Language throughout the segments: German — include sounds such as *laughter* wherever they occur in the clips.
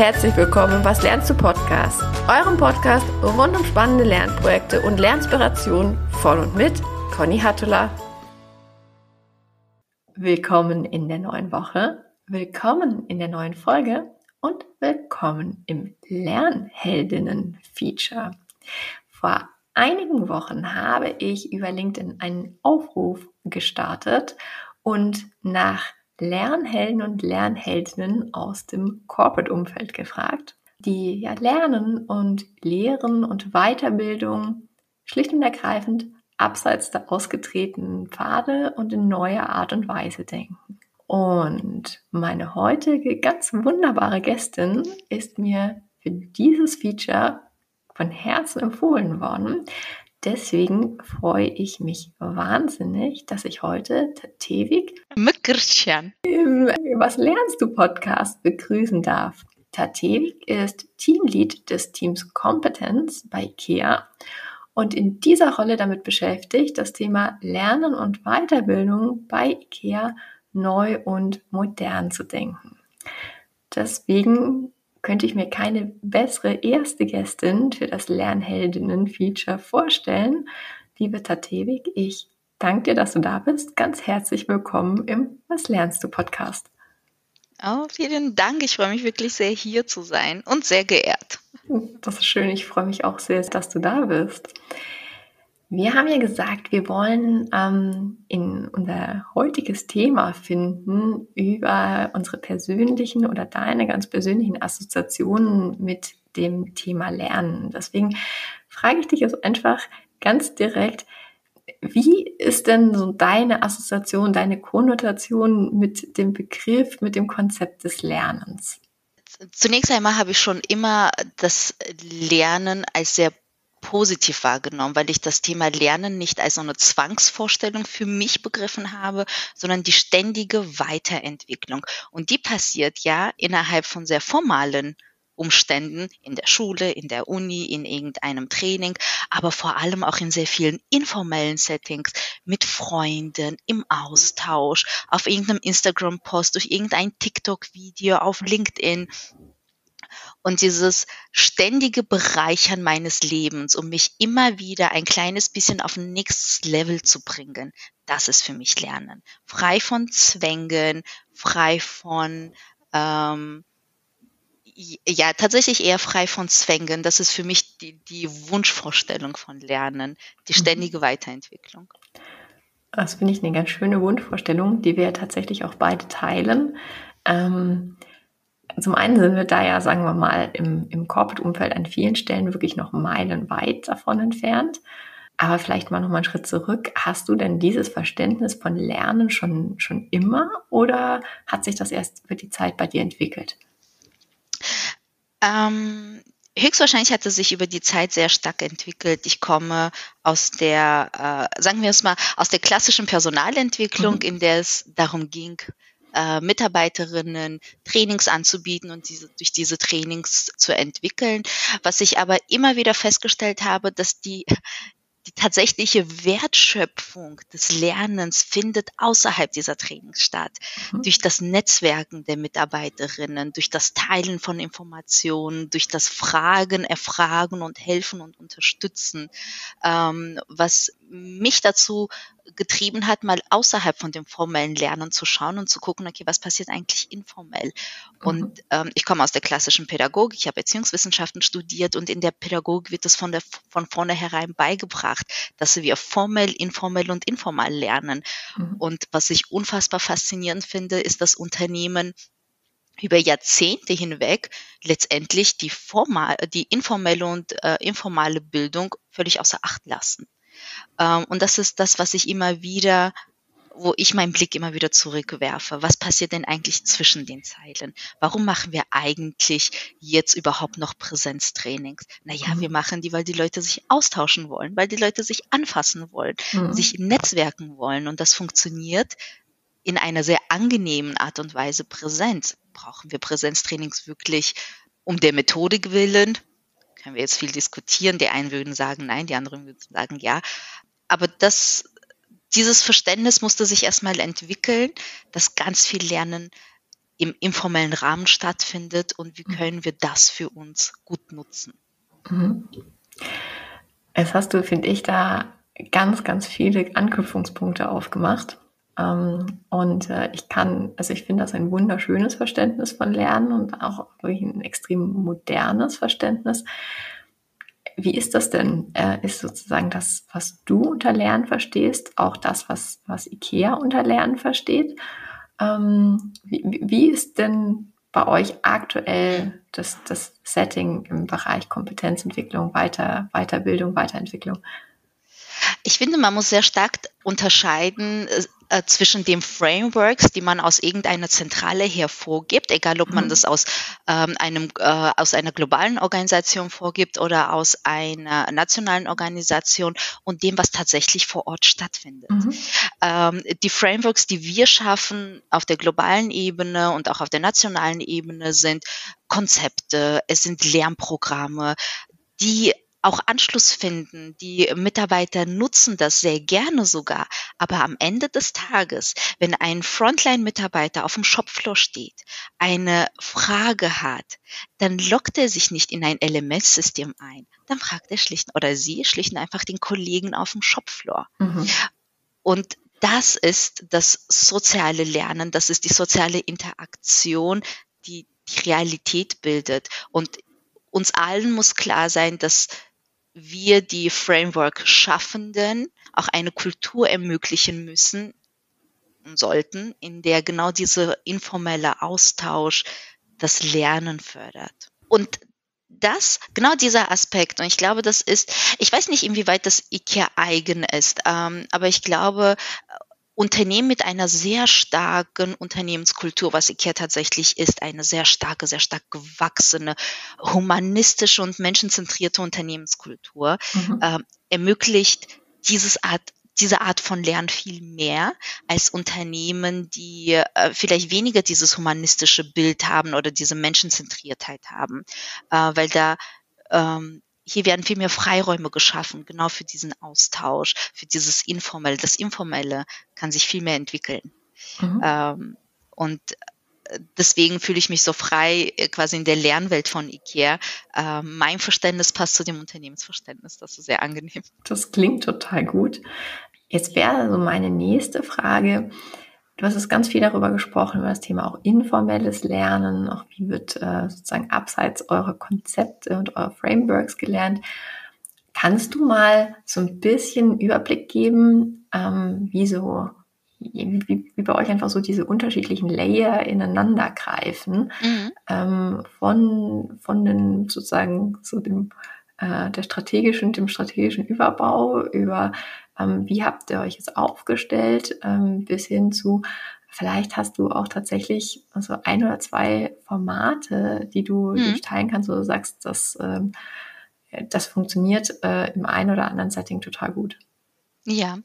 herzlich willkommen im Was lernst du Podcast, eurem Podcast rund um spannende Lernprojekte und Lernspirationen von und mit Conny Hattula. Willkommen in der neuen Woche, willkommen in der neuen Folge und willkommen im Lernheldinnen-Feature. Vor einigen Wochen habe ich über LinkedIn einen Aufruf gestartet und nach Lernhelden und Lernheldinnen aus dem Corporate-Umfeld gefragt, die ja Lernen und Lehren und Weiterbildung schlicht und ergreifend abseits der ausgetretenen Pfade und in neuer Art und Weise denken. Und meine heutige ganz wunderbare Gästin ist mir für dieses Feature von Herzen empfohlen worden. Deswegen freue ich mich wahnsinnig, dass ich heute Tatevik Mückerchen im Was lernst du Podcast begrüßen darf. Tatevik ist Teamlead des Teams Competence bei IKEA und in dieser Rolle damit beschäftigt, das Thema Lernen und Weiterbildung bei IKEA neu und modern zu denken. Deswegen könnte ich mir keine bessere erste Gästin für das Lernheldinnen-Feature vorstellen. Liebe Tatevik, ich danke dir, dass du da bist. Ganz herzlich willkommen im Was lernst du Podcast. Oh, vielen Dank. Ich freue mich wirklich sehr, hier zu sein und sehr geehrt. Das ist schön. Ich freue mich auch sehr, dass du da bist. Wir haben ja gesagt, wir wollen ähm, in unser heutiges Thema finden über unsere persönlichen oder deine ganz persönlichen Assoziationen mit dem Thema Lernen. Deswegen frage ich dich jetzt einfach ganz direkt, wie ist denn so deine Assoziation, deine Konnotation mit dem Begriff, mit dem Konzept des Lernens? Zunächst einmal habe ich schon immer das Lernen als sehr positiv wahrgenommen, weil ich das Thema Lernen nicht als so eine Zwangsvorstellung für mich begriffen habe, sondern die ständige Weiterentwicklung. Und die passiert ja innerhalb von sehr formalen Umständen in der Schule, in der Uni, in irgendeinem Training, aber vor allem auch in sehr vielen informellen Settings mit Freunden, im Austausch, auf irgendeinem Instagram-Post, durch irgendein TikTok-Video, auf LinkedIn, und dieses ständige Bereichern meines Lebens, um mich immer wieder ein kleines bisschen auf ein nächstes Level zu bringen, das ist für mich Lernen. Frei von Zwängen, frei von ähm, ja, tatsächlich eher frei von Zwängen. Das ist für mich die, die Wunschvorstellung von Lernen, die mhm. ständige Weiterentwicklung. Das finde ich eine ganz schöne Wunschvorstellung, die wir tatsächlich auch beide teilen. Ähm, zum einen sind wir da ja, sagen wir mal, im, im Corporate-Umfeld an vielen Stellen wirklich noch meilenweit davon entfernt. Aber vielleicht mal noch mal einen Schritt zurück. Hast du denn dieses Verständnis von Lernen schon, schon immer oder hat sich das erst über die Zeit bei dir entwickelt? Ähm, höchstwahrscheinlich hat es sich über die Zeit sehr stark entwickelt. Ich komme aus der, äh, sagen wir es mal, aus der klassischen Personalentwicklung, mhm. in der es darum ging, äh, Mitarbeiterinnen Trainings anzubieten und diese, durch diese Trainings zu entwickeln. Was ich aber immer wieder festgestellt habe, dass die die tatsächliche Wertschöpfung des Lernens findet außerhalb dieser Trainings statt. Mhm. Durch das Netzwerken der Mitarbeiterinnen, durch das Teilen von Informationen, durch das Fragen, Erfragen und Helfen und Unterstützen, ähm, was mich dazu getrieben hat, mal außerhalb von dem formellen Lernen zu schauen und zu gucken, okay, was passiert eigentlich informell? Mhm. Und ähm, ich komme aus der klassischen Pädagogik, ich habe Erziehungswissenschaften studiert und in der Pädagogik wird es von, der, von vornherein beigebracht, dass wir formell, informell und informal lernen. Mhm. Und was ich unfassbar faszinierend finde, ist, dass Unternehmen über Jahrzehnte hinweg letztendlich die, formal, die informelle und äh, informale Bildung völlig außer Acht lassen. Ähm, und das ist das, was ich immer wieder wo ich meinen Blick immer wieder zurückwerfe. Was passiert denn eigentlich zwischen den Zeilen? Warum machen wir eigentlich jetzt überhaupt noch Präsenztrainings? Naja, mhm. wir machen die, weil die Leute sich austauschen wollen, weil die Leute sich anfassen wollen, mhm. sich netzwerken wollen. Und das funktioniert in einer sehr angenehmen Art und Weise präsent. Brauchen wir Präsenztrainings wirklich um der Methodik willen? Können wir jetzt viel diskutieren. Die einen würden sagen nein, die anderen würden sagen ja. Aber das, dieses Verständnis musste sich erstmal entwickeln, dass ganz viel Lernen im informellen Rahmen stattfindet und wie mhm. können wir das für uns gut nutzen. Mhm. Jetzt hast du, finde ich, da ganz, ganz viele Anknüpfungspunkte aufgemacht. Ähm, und äh, ich kann, also ich finde das ein wunderschönes Verständnis von Lernen und auch wirklich ein extrem modernes Verständnis. Wie ist das denn? Äh, ist sozusagen das, was du unter Lernen verstehst, auch das, was, was IKEA unter Lernen versteht? Ähm, wie, wie ist denn bei euch aktuell das, das Setting im Bereich Kompetenzentwicklung, Weiter, Weiterbildung, Weiterentwicklung? Ich finde, man muss sehr stark unterscheiden äh, zwischen den Frameworks, die man aus irgendeiner Zentrale hervorgibt, egal ob man mhm. das aus ähm, einem äh, aus einer globalen Organisation vorgibt oder aus einer nationalen Organisation und dem, was tatsächlich vor Ort stattfindet. Mhm. Ähm, die Frameworks, die wir schaffen auf der globalen Ebene und auch auf der nationalen Ebene, sind Konzepte, es sind Lernprogramme, die auch Anschluss finden. Die Mitarbeiter nutzen das sehr gerne sogar. Aber am Ende des Tages, wenn ein Frontline-Mitarbeiter auf dem Shopfloor steht, eine Frage hat, dann lockt er sich nicht in ein LMS-System ein. Dann fragt er schlicht oder sie schlicht einfach den Kollegen auf dem Shopfloor. Mhm. Und das ist das soziale Lernen, das ist die soziale Interaktion, die die Realität bildet. Und uns allen muss klar sein, dass wir die Framework-Schaffenden auch eine Kultur ermöglichen müssen und sollten, in der genau dieser informelle Austausch das Lernen fördert. Und das, genau dieser Aspekt, und ich glaube, das ist, ich weiß nicht, inwieweit das IKEA eigen ist, ähm, aber ich glaube, Unternehmen mit einer sehr starken Unternehmenskultur, was IKEA tatsächlich ist, eine sehr starke, sehr stark gewachsene, humanistische und menschenzentrierte Unternehmenskultur, mhm. äh, ermöglicht dieses Art diese Art von Lernen viel mehr als Unternehmen, die äh, vielleicht weniger dieses humanistische Bild haben oder diese Menschenzentriertheit haben, äh, weil da ähm, hier werden viel mehr Freiräume geschaffen, genau für diesen Austausch, für dieses Informelle. Das Informelle kann sich viel mehr entwickeln. Mhm. Ähm, und äh, deswegen fühle ich mich so frei äh, quasi in der Lernwelt von IKEA. Äh, mein Verständnis passt zu dem Unternehmensverständnis. Das ist sehr angenehm. Das klingt total gut. Jetzt wäre so meine nächste Frage. Du hast jetzt ganz viel darüber gesprochen, über das Thema auch informelles Lernen, auch wie wird äh, sozusagen abseits eurer Konzepte und eurer Frameworks gelernt. Kannst du mal so ein bisschen Überblick geben, ähm, wie so wie, wie, bei euch einfach so diese unterschiedlichen Layer ineinander greifen, mhm. ähm, von, von den sozusagen so dem äh, der strategischen, dem strategischen Überbau über ähm, wie habt ihr euch jetzt aufgestellt, ähm, bis hin zu, vielleicht hast du auch tatsächlich so ein oder zwei Formate, die du mhm. durchteilen kannst, wo du sagst, dass ähm, das funktioniert äh, im einen oder anderen Setting total gut. Ja,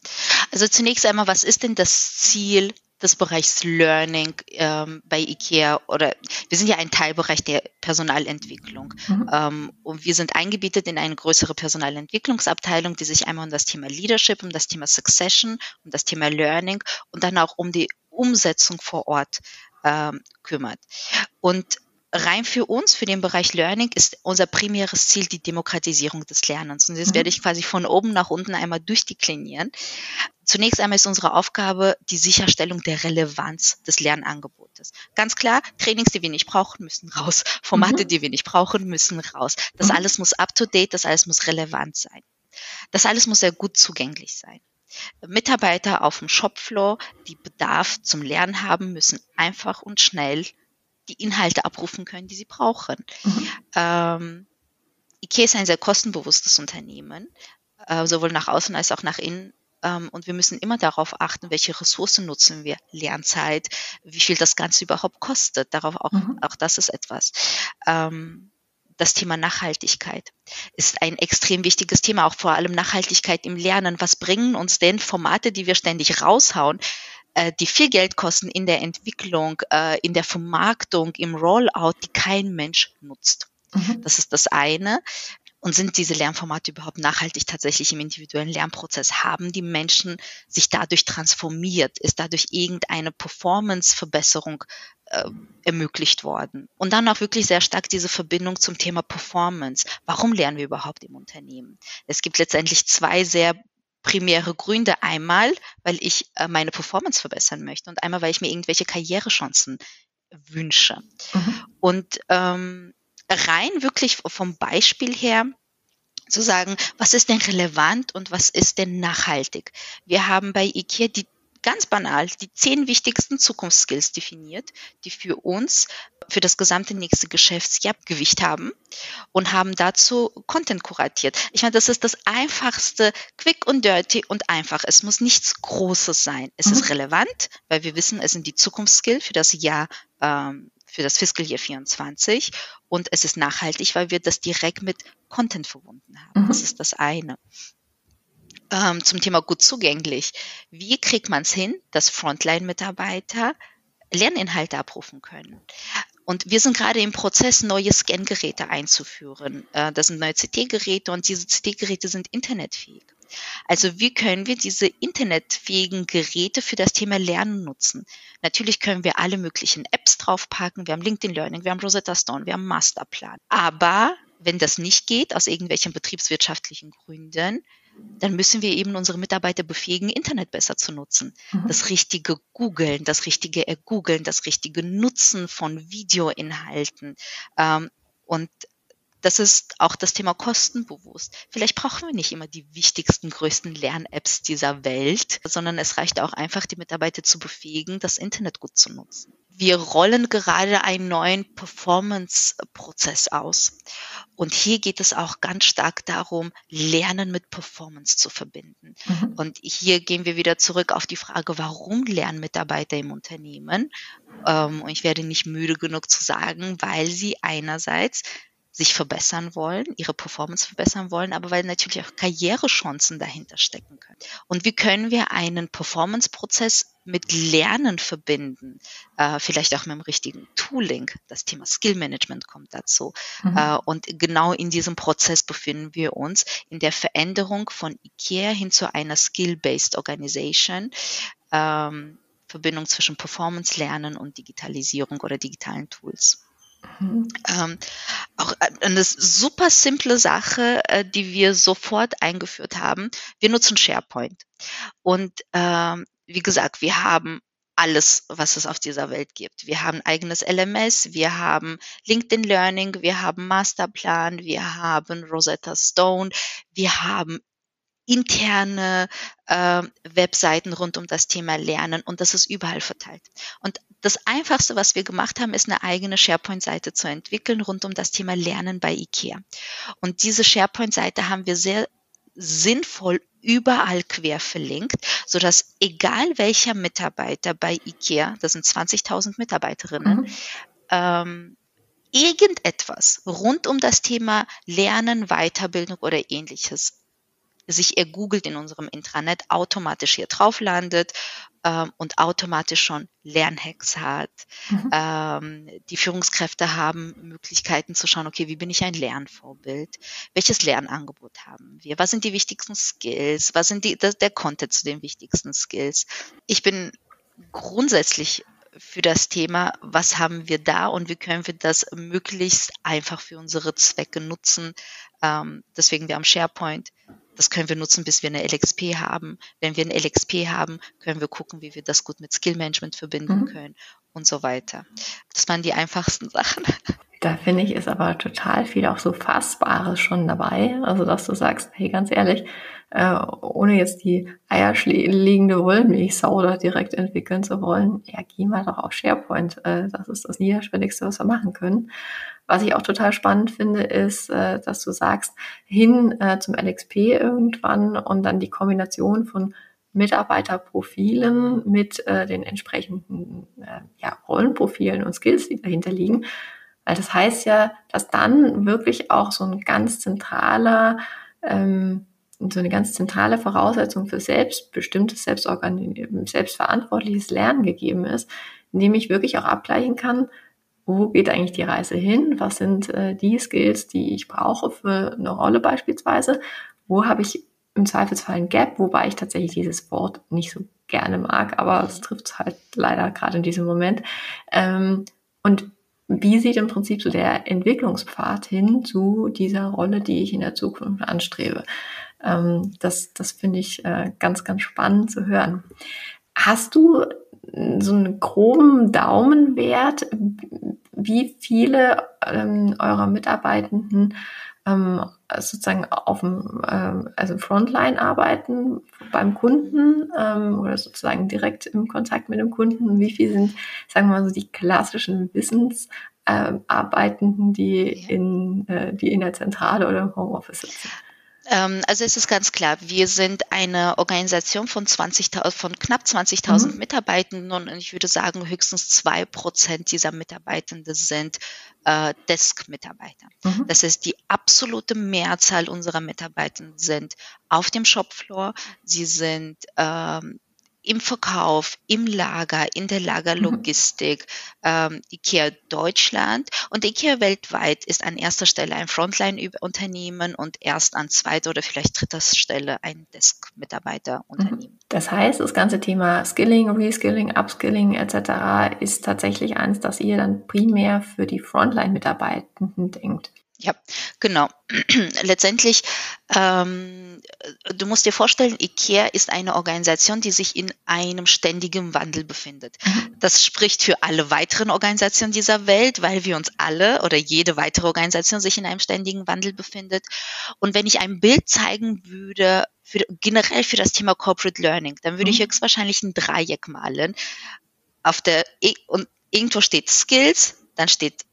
also zunächst einmal, was ist denn das Ziel des Bereichs Learning ähm, bei IKEA oder wir sind ja ein Teilbereich der Personalentwicklung mhm. ähm, und wir sind eingebettet in eine größere Personalentwicklungsabteilung, die sich einmal um das Thema Leadership, um das Thema Succession, um das Thema Learning und dann auch um die Umsetzung vor Ort ähm, kümmert. Und rein für uns, für den Bereich Learning, ist unser primäres Ziel die Demokratisierung des Lernens. Und das mhm. werde ich quasi von oben nach unten einmal durchdeklinieren. Zunächst einmal ist unsere Aufgabe die Sicherstellung der Relevanz des Lernangebotes. Ganz klar, Trainings, die wir nicht brauchen, müssen raus. *laughs* Formate, mhm. die wir nicht brauchen, müssen raus. Das mhm. alles muss up-to-date, das alles muss relevant sein. Das alles muss sehr gut zugänglich sein. Mitarbeiter auf dem Shopfloor, die Bedarf zum Lernen haben, müssen einfach und schnell die Inhalte abrufen können, die sie brauchen. Mhm. Ähm, IKEA ist ein sehr kostenbewusstes Unternehmen, äh, sowohl nach außen als auch nach innen. Ähm, und wir müssen immer darauf achten, welche Ressourcen nutzen wir. Lernzeit, wie viel das Ganze überhaupt kostet. Darauf auch, mhm. auch das ist etwas. Ähm, das Thema Nachhaltigkeit ist ein extrem wichtiges Thema, auch vor allem Nachhaltigkeit im Lernen. Was bringen uns denn Formate, die wir ständig raushauen, äh, die viel Geld kosten in der Entwicklung, äh, in der Vermarktung, im Rollout, die kein Mensch nutzt. Mhm. Das ist das eine. Und sind diese Lernformate überhaupt nachhaltig tatsächlich im individuellen Lernprozess? Haben die Menschen sich dadurch transformiert? Ist dadurch irgendeine Performance-Verbesserung äh, ermöglicht worden? Und dann auch wirklich sehr stark diese Verbindung zum Thema Performance. Warum lernen wir überhaupt im Unternehmen? Es gibt letztendlich zwei sehr primäre Gründe. Einmal, weil ich äh, meine Performance verbessern möchte und einmal, weil ich mir irgendwelche Karrierechancen wünsche. Mhm. Und ähm, rein wirklich vom Beispiel her zu sagen, was ist denn relevant und was ist denn nachhaltig? Wir haben bei IKEA die ganz banal die zehn wichtigsten Zukunftsskills definiert, die für uns für das gesamte nächste Geschäftsjahr Gewicht haben und haben dazu Content kuratiert. Ich meine, das ist das einfachste, quick und dirty und einfach. Es muss nichts Großes sein. Es mhm. ist relevant, weil wir wissen, es sind die Zukunftsskills für das Jahr ähm, für das Fiscal Year 24 und es ist nachhaltig, weil wir das direkt mit Content verbunden haben. Mhm. Das ist das eine. Ähm, zum Thema gut zugänglich. Wie kriegt man es hin, dass Frontline-Mitarbeiter Lerninhalte abrufen können? Und wir sind gerade im Prozess, neue Scan-Geräte einzuführen. Äh, das sind neue CT-Geräte und diese CT-Geräte sind internetfähig. Also wie können wir diese internetfähigen Geräte für das Thema Lernen nutzen? Natürlich können wir alle möglichen Apps draufpacken. Wir haben LinkedIn Learning, wir haben Rosetta Stone, wir haben Masterplan. Aber wenn das nicht geht, aus irgendwelchen betriebswirtschaftlichen Gründen, dann müssen wir eben unsere Mitarbeiter befähigen, Internet besser zu nutzen. Mhm. Das richtige Googeln, das richtige Ergoogeln, das richtige Nutzen von Videoinhalten. Ähm, und das ist auch das Thema kostenbewusst. Vielleicht brauchen wir nicht immer die wichtigsten, größten Lern-Apps dieser Welt, sondern es reicht auch einfach, die Mitarbeiter zu befähigen, das Internet gut zu nutzen. Wir rollen gerade einen neuen Performance-Prozess aus. Und hier geht es auch ganz stark darum, Lernen mit Performance zu verbinden. Mhm. Und hier gehen wir wieder zurück auf die Frage, warum lernen Mitarbeiter im Unternehmen? Ähm, und ich werde nicht müde genug zu sagen, weil sie einerseits sich verbessern wollen, ihre Performance verbessern wollen, aber weil natürlich auch Karrierechancen dahinter stecken können. Und wie können wir einen Performance-Prozess mit Lernen verbinden, äh, vielleicht auch mit dem richtigen Tooling. Das Thema Skill Management kommt dazu. Mhm. Äh, und genau in diesem Prozess befinden wir uns in der Veränderung von IKEA hin zu einer Skill-Based Organization. Ähm, Verbindung zwischen Performance Lernen und Digitalisierung oder digitalen Tools. Mhm. Ähm, auch eine super simple Sache, äh, die wir sofort eingeführt haben. Wir nutzen SharePoint. Und ähm, wie gesagt, wir haben alles, was es auf dieser Welt gibt. Wir haben eigenes LMS, wir haben LinkedIn Learning, wir haben Masterplan, wir haben Rosetta Stone, wir haben interne äh, Webseiten rund um das Thema Lernen und das ist überall verteilt. Und das Einfachste, was wir gemacht haben, ist eine eigene SharePoint-Seite zu entwickeln rund um das Thema Lernen bei IKEA. Und diese SharePoint-Seite haben wir sehr sinnvoll überall quer verlinkt, so dass egal welcher Mitarbeiter bei IKEA, das sind 20.000 Mitarbeiterinnen, mhm. ähm, irgendetwas rund um das Thema Lernen, Weiterbildung oder ähnliches sich ergoogelt in unserem Intranet, automatisch hier drauf landet ähm, und automatisch schon Lernhacks hat. Mhm. Ähm, die Führungskräfte haben Möglichkeiten zu schauen, okay, wie bin ich ein Lernvorbild? Welches Lernangebot haben wir? Was sind die wichtigsten Skills? Was sind die, das, der Content zu den wichtigsten Skills? Ich bin grundsätzlich für das Thema, was haben wir da und wie können wir das möglichst einfach für unsere Zwecke nutzen. Ähm, deswegen wir haben SharePoint das können wir nutzen, bis wir eine LXP haben. Wenn wir eine LXP haben, können wir gucken, wie wir das gut mit Skill Management verbinden mhm. können und so weiter. Das waren die einfachsten *laughs* Sachen. Da finde ich, ist aber total viel auch so Fassbares schon dabei. Also, dass du sagst, hey, ganz ehrlich, äh, ohne jetzt die eierlegende Wollmilchsau da direkt entwickeln zu wollen, ja, geh mal doch auf SharePoint. Äh, das ist das Niederschwelligste, was wir machen können. Was ich auch total spannend finde, ist, äh, dass du sagst, hin äh, zum LXP irgendwann und dann die Kombination von Mitarbeiterprofilen mit äh, den entsprechenden äh, ja, Rollenprofilen und Skills, die dahinter liegen. Weil das heißt ja, dass dann wirklich auch so ein ganz zentraler, ähm, so eine ganz zentrale Voraussetzung für selbstbestimmtes, selbstverantwortliches Lernen gegeben ist, indem ich wirklich auch abgleichen kann, wo geht eigentlich die Reise hin? Was sind äh, die Skills, die ich brauche für eine Rolle beispielsweise? Wo habe ich im Zweifelsfall ein Gap, wobei ich tatsächlich dieses Wort nicht so gerne mag, aber es trifft halt leider gerade in diesem Moment. Ähm, und wie sieht im Prinzip so der Entwicklungspfad hin zu dieser Rolle, die ich in der Zukunft anstrebe? Ähm, das das finde ich äh, ganz, ganz spannend zu hören. Hast du so einen groben Daumenwert, wie viele ähm, eurer Mitarbeitenden ähm, sozusagen auf dem ähm, also Frontline arbeiten beim Kunden ähm, oder sozusagen direkt im Kontakt mit dem Kunden? Wie viel sind, sagen wir mal so, die klassischen Wissensarbeitenden, die in äh, die in der Zentrale oder im Homeoffice sitzen? Ähm, also es ist ganz klar, wir sind eine Organisation von 20 von knapp 20.000 mhm. Mitarbeitenden und ich würde sagen, höchstens zwei Prozent dieser Mitarbeitenden sind äh, Desk-Mitarbeiter. Mhm. Das heißt, die absolute Mehrzahl unserer Mitarbeitenden sind auf dem Shopfloor, sie sind ähm, im Verkauf, im Lager, in der Lagerlogistik, mhm. ähm, IKEA Deutschland und IKEA weltweit ist an erster Stelle ein Frontline-Unternehmen und erst an zweiter oder vielleicht dritter Stelle ein Desk-Mitarbeiter-Unternehmen. Mhm. Das heißt, das ganze Thema Skilling, Reskilling, Upskilling etc. ist tatsächlich eins, das ihr dann primär für die Frontline-Mitarbeitenden denkt. Ja, genau. *clears throat* Letztendlich, ähm, du musst dir vorstellen, IKEA ist eine Organisation, die sich in einem ständigen Wandel befindet. Mhm. Das spricht für alle weiteren Organisationen dieser Welt, weil wir uns alle oder jede weitere Organisation sich in einem ständigen Wandel befindet. Und wenn ich ein Bild zeigen würde, für, generell für das Thema Corporate Learning, dann würde mhm. ich höchstwahrscheinlich ein Dreieck malen. Auf der, und irgendwo steht Skills, dann steht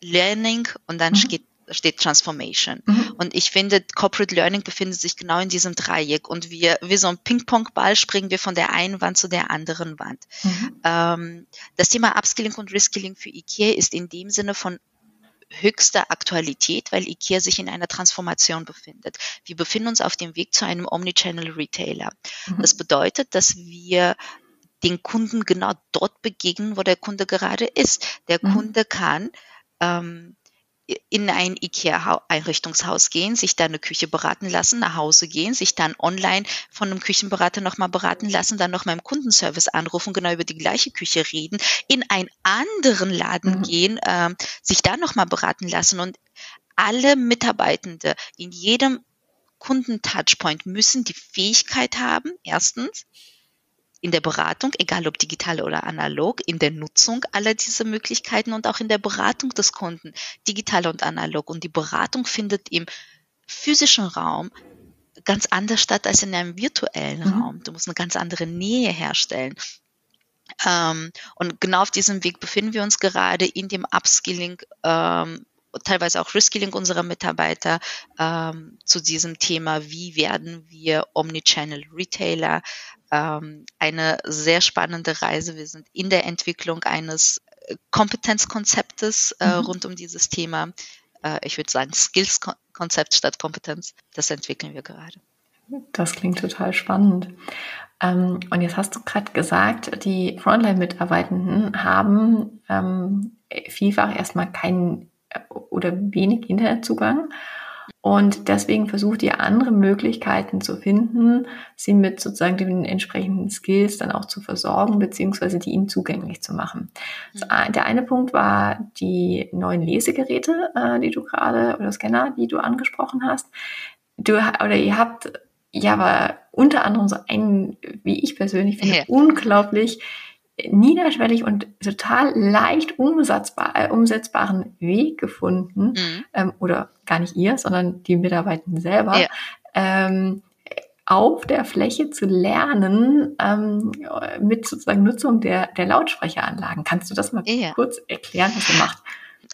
Learning und dann mhm. steht steht Transformation. Mhm. Und ich finde, Corporate Learning befindet sich genau in diesem Dreieck und wir, wie so ein Ping-Pong-Ball springen wir von der einen Wand zu der anderen Wand. Mhm. Ähm, das Thema Upskilling und Reskilling für IKEA ist in dem Sinne von höchster Aktualität, weil IKEA sich in einer Transformation befindet. Wir befinden uns auf dem Weg zu einem Omnichannel Retailer. Mhm. Das bedeutet, dass wir den Kunden genau dort begegnen, wo der Kunde gerade ist. Der mhm. Kunde kann ähm, in ein IKEA-Einrichtungshaus gehen, sich da eine Küche beraten lassen, nach Hause gehen, sich dann online von einem Küchenberater nochmal beraten lassen, dann nochmal im Kundenservice anrufen, genau über die gleiche Küche reden, in einen anderen Laden mhm. gehen, äh, sich da nochmal beraten lassen und alle Mitarbeitende in jedem Kundentouchpoint müssen die Fähigkeit haben, erstens, in der Beratung, egal ob digital oder analog, in der Nutzung aller dieser Möglichkeiten und auch in der Beratung des Kunden, digital und analog. Und die Beratung findet im physischen Raum ganz anders statt als in einem virtuellen mhm. Raum. Du musst eine ganz andere Nähe herstellen. Ähm, und genau auf diesem Weg befinden wir uns gerade in dem Upskilling, ähm, teilweise auch Reskilling unserer Mitarbeiter ähm, zu diesem Thema, wie werden wir Omnichannel Retailer, ähm, eine sehr spannende Reise. Wir sind in der Entwicklung eines äh, Kompetenzkonzeptes äh, mhm. rund um dieses Thema. Äh, ich würde sagen, Skills-Konzept statt Kompetenz. Das entwickeln wir gerade. Das klingt total spannend. Ähm, und jetzt hast du gerade gesagt, die Frontline-Mitarbeitenden haben ähm, vielfach erstmal keinen oder wenig Internetzugang und deswegen versucht ihr andere Möglichkeiten zu finden, sie mit sozusagen den entsprechenden Skills dann auch zu versorgen, beziehungsweise die ihnen zugänglich zu machen. Mhm. Der eine Punkt war die neuen Lesegeräte, äh, die du gerade, oder Scanner, die du angesprochen hast. Du, oder ihr habt ja aber unter anderem so einen, wie ich persönlich finde, ja. unglaublich niederschwellig und total leicht umsetzbar, äh, umsetzbaren Weg gefunden, mhm. ähm, oder gar nicht ihr, sondern die Mitarbeitenden selber, ja. ähm, auf der Fläche zu lernen ähm, mit sozusagen Nutzung der, der Lautsprecheranlagen. Kannst du das mal ja. kurz erklären, was ihr macht?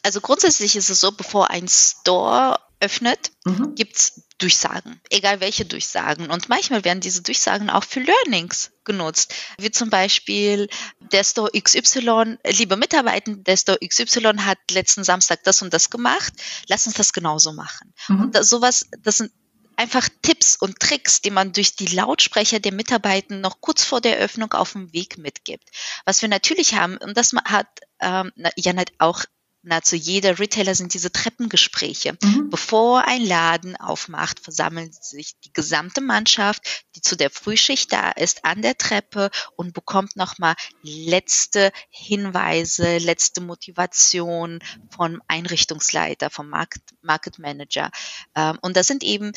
Also grundsätzlich ist es so, bevor ein Store öffnet, mhm. gibt's Durchsagen, egal welche Durchsagen. Und manchmal werden diese Durchsagen auch für Learnings genutzt, wie zum Beispiel der Store XY, liebe Mitarbeiter, der Store XY hat letzten Samstag das und das gemacht, lass uns das genauso machen. Mhm. Und das, sowas, das sind einfach Tipps und Tricks, die man durch die Lautsprecher der Mitarbeiter noch kurz vor der Öffnung auf dem Weg mitgibt. Was wir natürlich haben, und das hat ähm, ja nicht auch nahezu jeder Retailer sind diese Treppengespräche. Mhm. Bevor ein Laden aufmacht, versammelt sich die gesamte Mannschaft, die zu der Frühschicht da ist, an der Treppe und bekommt nochmal letzte Hinweise, letzte Motivation vom Einrichtungsleiter, vom Market, Market Manager. Ähm, und das sind eben,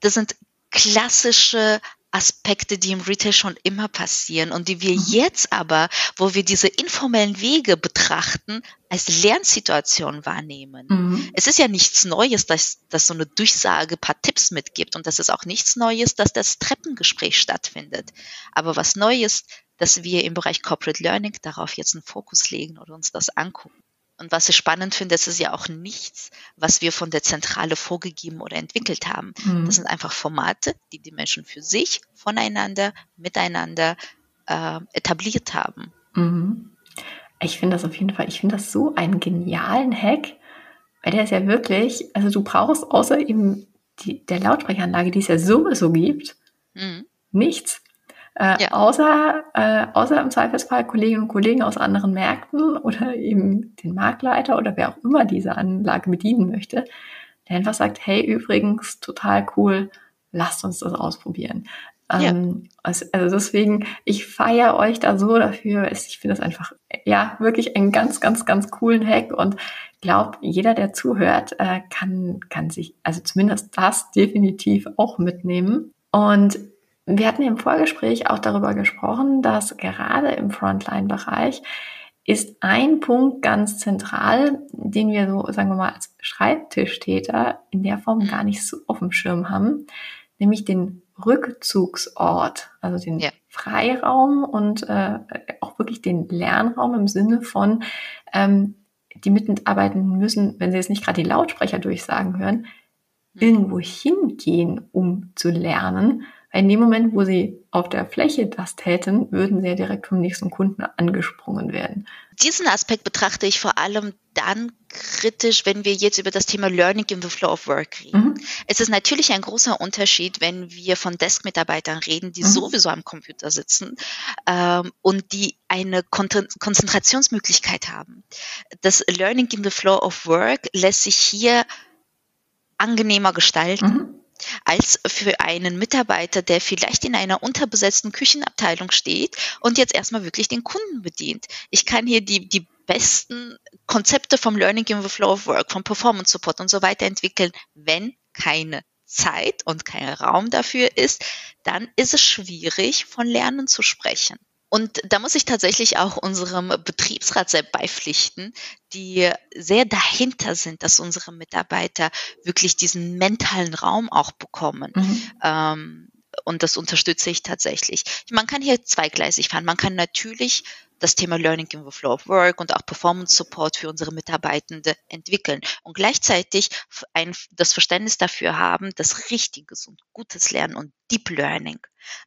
das sind klassische Aspekte, die im Retail schon immer passieren und die wir mhm. jetzt aber, wo wir diese informellen Wege betrachten, als Lernsituation wahrnehmen. Mhm. Es ist ja nichts Neues, dass, dass so eine Durchsage paar Tipps mitgibt und das ist auch nichts Neues, dass das Treppengespräch stattfindet. Aber was neu ist, dass wir im Bereich Corporate Learning darauf jetzt einen Fokus legen oder uns das angucken. Und was ich spannend finde, das ist ja auch nichts, was wir von der Zentrale vorgegeben oder entwickelt haben. Mhm. Das sind einfach Formate, die die Menschen für sich, voneinander, miteinander äh, etabliert haben. Mhm. Ich finde das auf jeden Fall, ich finde das so einen genialen Hack, weil der ist ja wirklich, also du brauchst außer eben die, der Lautsprecheranlage, die es ja sowieso gibt, mhm. nichts. Äh, ja. außer, äh, außer im Zweifelsfall Kolleginnen und Kollegen aus anderen Märkten oder eben den Marktleiter oder wer auch immer diese Anlage bedienen möchte, der einfach sagt, hey, übrigens, total cool, lasst uns das ausprobieren. Ja. Ähm, also, also deswegen, ich feiere euch da so dafür. Ich finde das einfach, ja, wirklich einen ganz, ganz, ganz coolen Hack und glaube, jeder, der zuhört, äh, kann, kann sich, also zumindest das definitiv auch mitnehmen. Und wir hatten im Vorgespräch auch darüber gesprochen, dass gerade im Frontline-Bereich ist ein Punkt ganz zentral, den wir so, sagen wir mal, als Schreibtischtäter in der Form gar nicht so auf dem Schirm haben, nämlich den Rückzugsort, also den ja. Freiraum und äh, auch wirklich den Lernraum im Sinne von, ähm, die Mitarbeitenden müssen, wenn sie jetzt nicht gerade die Lautsprecher durchsagen hören, mhm. irgendwo hingehen, um zu lernen weil in dem Moment, wo sie auf der Fläche das täten, würden sie ja direkt vom nächsten Kunden angesprungen werden. Diesen Aspekt betrachte ich vor allem dann kritisch, wenn wir jetzt über das Thema Learning in the Flow of Work reden. Mhm. Es ist natürlich ein großer Unterschied, wenn wir von Desk-Mitarbeitern reden, die mhm. sowieso am Computer sitzen ähm, und die eine Kon Konzentrationsmöglichkeit haben. Das Learning in the Flow of Work lässt sich hier angenehmer gestalten. Mhm als für einen Mitarbeiter, der vielleicht in einer unterbesetzten Küchenabteilung steht und jetzt erstmal wirklich den Kunden bedient. Ich kann hier die, die besten Konzepte vom Learning in the Flow of Work, vom Performance Support und so weiter entwickeln, wenn keine Zeit und kein Raum dafür ist, dann ist es schwierig, von Lernen zu sprechen. Und da muss ich tatsächlich auch unserem Betriebsrat sehr beipflichten, die sehr dahinter sind, dass unsere Mitarbeiter wirklich diesen mentalen Raum auch bekommen. Mhm. Ähm, und das unterstütze ich tatsächlich. Man kann hier zweigleisig fahren. Man kann natürlich das Thema Learning in the Flow of Work und auch Performance Support für unsere Mitarbeitende entwickeln und gleichzeitig ein, das Verständnis dafür haben, dass richtiges und gutes Lernen und Deep Learning,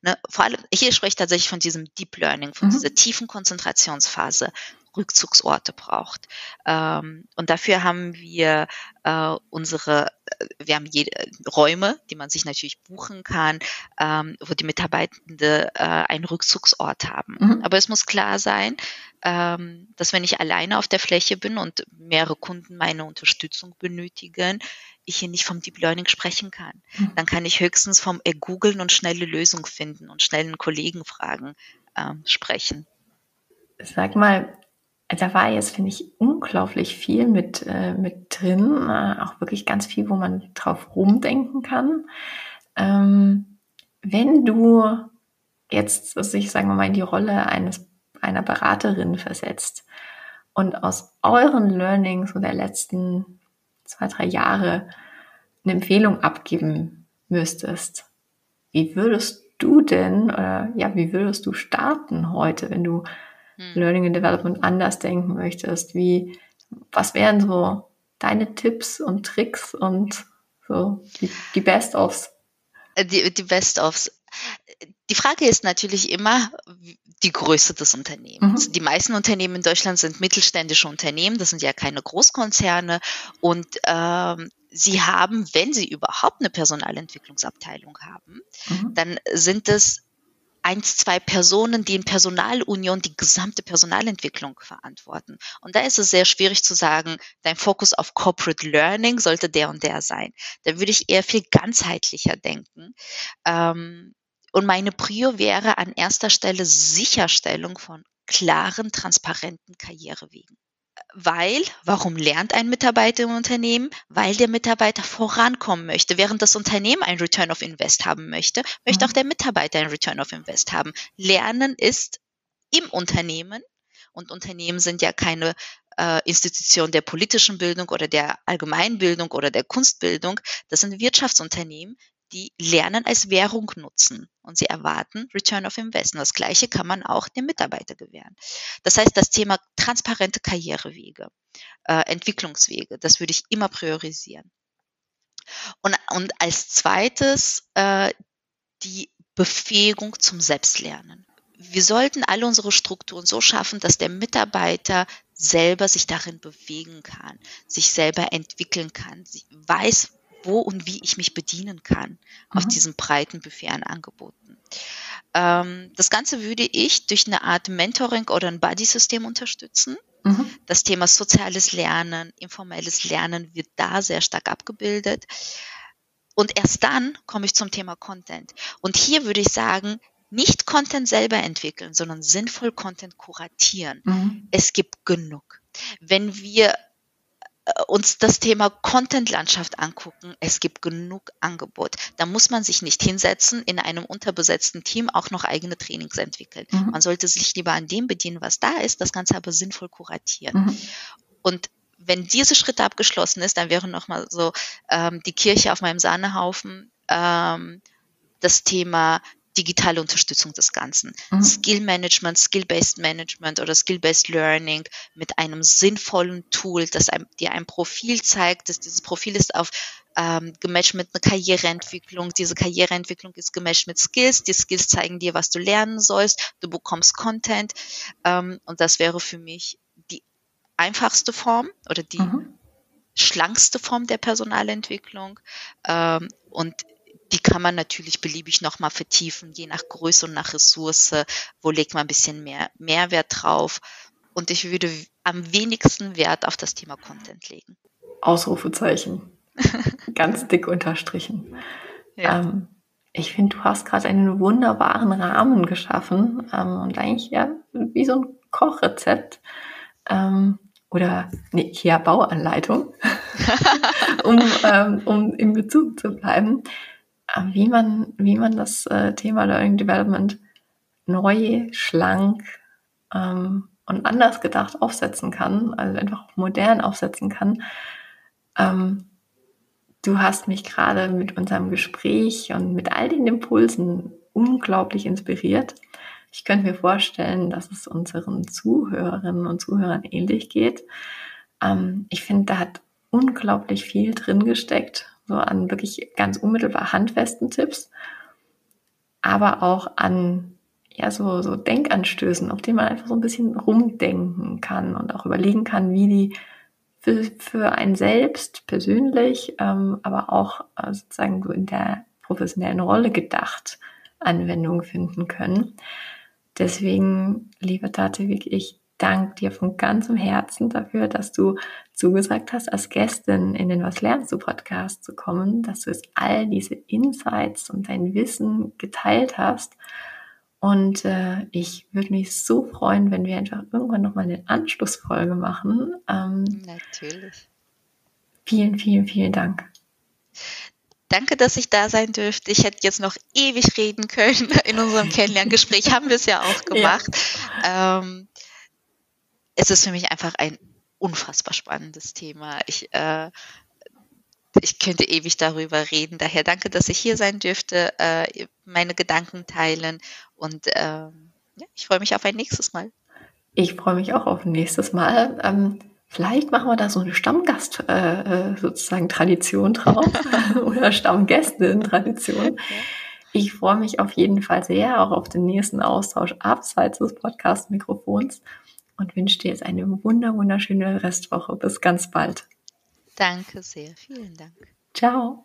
ne, vor allem hier spreche ich tatsächlich von diesem Deep Learning, von mhm. dieser tiefen Konzentrationsphase, Rückzugsorte braucht. Ähm, und dafür haben wir äh, unsere, äh, wir haben jede, Räume, die man sich natürlich buchen kann, ähm, wo die Mitarbeitende äh, einen Rückzugsort haben. Mhm. Aber es muss klar sein, ähm, dass wenn ich alleine auf der Fläche bin und mehrere Kunden meine Unterstützung benötigen, ich hier nicht vom Deep Learning sprechen kann. Mhm. Dann kann ich höchstens vom Googeln und schnelle Lösung finden und schnellen Kollegen fragen ähm, sprechen. Sag mal, da war jetzt, finde ich, unglaublich viel mit, äh, mit drin, äh, auch wirklich ganz viel, wo man drauf rumdenken kann. Ähm, wenn du jetzt sich, sagen wir mal, in die Rolle eines, einer Beraterin versetzt und aus euren Learnings der letzten zwei, drei Jahre eine Empfehlung abgeben müsstest, wie würdest du denn, oder ja, wie würdest du starten heute, wenn du hm. Learning and Development anders denken möchtest? Wie, was wären so deine Tipps und Tricks und so die, die Best-ofs? Äh, die, die Best-ofs. Die Frage ist natürlich immer die Größe des Unternehmens. Mhm. Die meisten Unternehmen in Deutschland sind mittelständische Unternehmen, das sind ja keine Großkonzerne und ähm, sie haben, wenn sie überhaupt eine Personalentwicklungsabteilung haben, mhm. dann sind es eins, zwei Personen, die in Personalunion die gesamte Personalentwicklung verantworten. Und da ist es sehr schwierig zu sagen, dein Fokus auf Corporate Learning sollte der und der sein. Da würde ich eher viel ganzheitlicher denken. Ähm, und meine Prio wäre an erster Stelle Sicherstellung von klaren, transparenten Karrierewegen. Weil, warum lernt ein Mitarbeiter im Unternehmen? Weil der Mitarbeiter vorankommen möchte. Während das Unternehmen ein Return of Invest haben möchte, möchte auch mhm. der Mitarbeiter ein Return of Invest haben. Lernen ist im Unternehmen und Unternehmen sind ja keine äh, Institution der politischen Bildung oder der Allgemeinbildung oder der Kunstbildung. Das sind Wirtschaftsunternehmen, die Lernen als Währung nutzen und sie erwarten Return of Investment. Das Gleiche kann man auch dem Mitarbeiter gewähren. Das heißt, das Thema transparente Karrierewege, äh, Entwicklungswege, das würde ich immer priorisieren. Und, und als zweites äh, die Befähigung zum Selbstlernen. Wir sollten alle unsere Strukturen so schaffen, dass der Mitarbeiter selber sich darin bewegen kann, sich selber entwickeln kann, weiß, wo und wie ich mich bedienen kann mhm. auf diesem breiten Buffet an Angeboten. Ähm, das Ganze würde ich durch eine Art Mentoring oder ein Buddy-System unterstützen. Mhm. Das Thema soziales Lernen, informelles Lernen wird da sehr stark abgebildet. Und erst dann komme ich zum Thema Content. Und hier würde ich sagen, nicht Content selber entwickeln, sondern sinnvoll Content kuratieren. Mhm. Es gibt genug. Wenn wir uns das Thema Content-Landschaft angucken, es gibt genug Angebot. Da muss man sich nicht hinsetzen, in einem unterbesetzten Team auch noch eigene Trainings entwickeln. Mhm. Man sollte sich lieber an dem bedienen, was da ist, das Ganze aber sinnvoll kuratieren. Mhm. Und wenn diese Schritte abgeschlossen ist, dann wäre nochmal so ähm, die Kirche auf meinem Sahnehaufen ähm, das Thema digitale Unterstützung des Ganzen. Mhm. Skill Management, Skill-Based Management oder Skill-Based Learning mit einem sinnvollen Tool, das einem, dir ein Profil zeigt, dass dieses Profil ist auf ähm, gematcht mit einer Karriereentwicklung. Diese Karriereentwicklung ist gematcht mit Skills. Die Skills zeigen dir, was du lernen sollst. Du bekommst Content. Ähm, und das wäre für mich die einfachste Form oder die mhm. schlankste Form der Personalentwicklung. Ähm, und die kann man natürlich beliebig nochmal vertiefen, je nach Größe und nach Ressource. Wo legt man ein bisschen mehr Mehrwert drauf? Und ich würde am wenigsten Wert auf das Thema Content legen. Ausrufezeichen. *laughs* Ganz dick unterstrichen. Ja. Ähm, ich finde, du hast gerade einen wunderbaren Rahmen geschaffen ähm, und eigentlich ja wie so ein Kochrezept ähm, oder nee, hier Bauanleitung, *laughs* um, *laughs* ähm, um im Bezug zu bleiben. Äh, wie man, wie man das äh, Thema Learning Development neu, schlank ähm, und anders gedacht aufsetzen kann, also einfach modern aufsetzen kann. Ähm, du hast mich gerade mit unserem Gespräch und mit all den Impulsen unglaublich inspiriert. Ich könnte mir vorstellen, dass es unseren Zuhörerinnen und Zuhörern ähnlich geht. Ähm, ich finde, da hat unglaublich viel drin gesteckt, so an wirklich ganz unmittelbar handfesten Tipps, aber auch an ja, so, so Denkanstößen, auf denen man einfach so ein bisschen rumdenken kann und auch überlegen kann, wie die für, für einen selbst persönlich, ähm, aber auch äh, sozusagen so in der professionellen Rolle gedacht Anwendung finden können. Deswegen, liebe Tate, wirklich danke dir von ganzem Herzen dafür, dass du zugesagt hast, als Gästin in den Was lernst du Podcast zu kommen, dass du es all diese Insights und dein Wissen geteilt hast. Und äh, ich würde mich so freuen, wenn wir einfach irgendwann nochmal eine Anschlussfolge machen. Ähm, Natürlich. Vielen, vielen, vielen Dank. Danke, dass ich da sein dürfte. Ich hätte jetzt noch ewig reden können in unserem Kennenlerngespräch. Haben wir es ja auch *laughs* gemacht. Ja. Ähm, es ist für mich einfach ein unfassbar spannendes Thema. Ich, äh, ich könnte ewig darüber reden. Daher danke, dass ich hier sein dürfte, äh, meine Gedanken teilen und äh, ja, ich freue mich auf ein nächstes Mal. Ich freue mich auch auf ein nächstes Mal. Ähm, vielleicht machen wir da so eine Stammgast äh, äh sozusagen Tradition drauf *laughs* oder Stammgästin-Tradition. Ich freue mich auf jeden Fall sehr auch auf den nächsten Austausch abseits des Podcast-Mikrofons und wünsche dir jetzt eine wunder, wunderschöne Restwoche. Bis ganz bald. Danke sehr. Vielen Dank. Ciao.